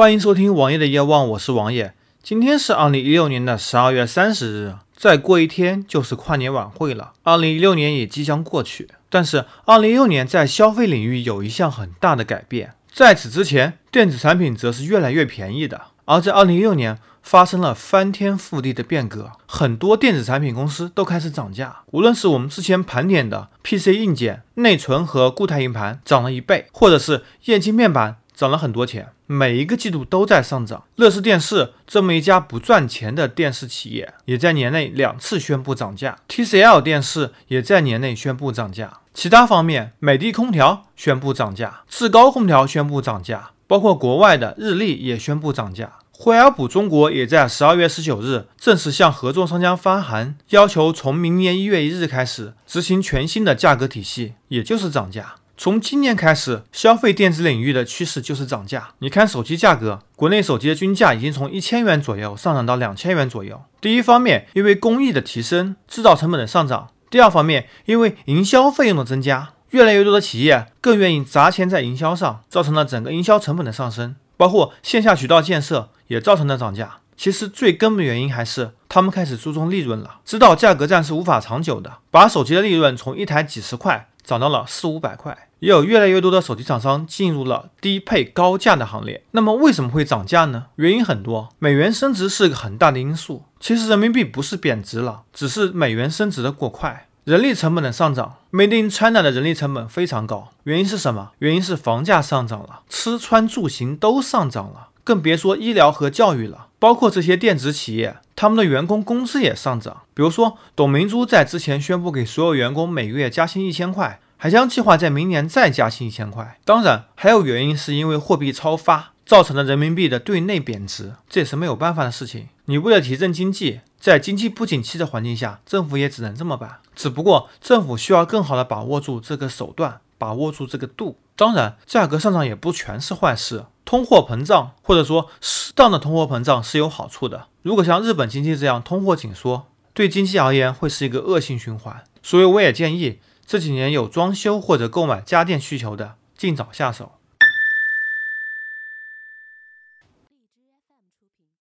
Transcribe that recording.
欢迎收听王爷的夜望，我是王爷。今天是二零一六年的十二月三十日，再过一天就是跨年晚会了。二零一六年也即将过去，但是二零一六年在消费领域有一项很大的改变。在此之前，电子产品则是越来越便宜的，而在二零一六年发生了翻天覆地的变革，很多电子产品公司都开始涨价。无论是我们之前盘点的 PC 硬件、内存和固态硬盘涨了一倍，或者是液晶面板涨了很多钱，每一个季度都在上涨。乐视电视这么一家不赚钱的电视企业，也在年内两次宣布涨价。TCL 电视也在年内宣布涨价。其他方面，美的空调宣布涨价，志高空调宣布涨价，包括国外的日立也宣布涨价。惠而浦中国也在十二月十九日正式向合作商家发函，要求从明年一月一日开始执行全新的价格体系，也就是涨价。从今年开始，消费电子领域的趋势就是涨价。你看手机价格，国内手机的均价已经从一千元左右上涨到两千元左右。第一方面，因为工艺的提升，制造成本的上涨。第二方面，因为营销费用的增加，越来越多的企业更愿意砸钱在营销上，造成了整个营销成本的上升，包括线下渠道建设也造成了涨价。其实最根本原因还是他们开始注重利润了，知道价格战是无法长久的，把手机的利润从一台几十块涨到了四五百块，也有越来越多的手机厂商进入了低配高价的行列。那么为什么会涨价呢？原因很多，美元升值是个很大的因素。其实人民币不是贬值了，只是美元升值的过快。人力成本的上涨，Made in China 的人力成本非常高。原因是什么？原因是房价上涨了，吃穿住行都上涨了，更别说医疗和教育了。包括这些电子企业，他们的员工工资也上涨。比如说，董明珠在之前宣布给所有员工每个月加薪一千块，还将计划在明年再加薪一千块。当然，还有原因是因为货币超发造成的人民币的对内贬值，这也是没有办法的事情。你为了提振经济。在经济不景气的环境下，政府也只能这么办。只不过政府需要更好的把握住这个手段，把握住这个度。当然，价格上涨也不全是坏事，通货膨胀或者说适当的通货膨胀是有好处的。如果像日本经济这样通货紧缩，对经济而言会是一个恶性循环。所以我也建议这几年有装修或者购买家电需求的，尽早下手。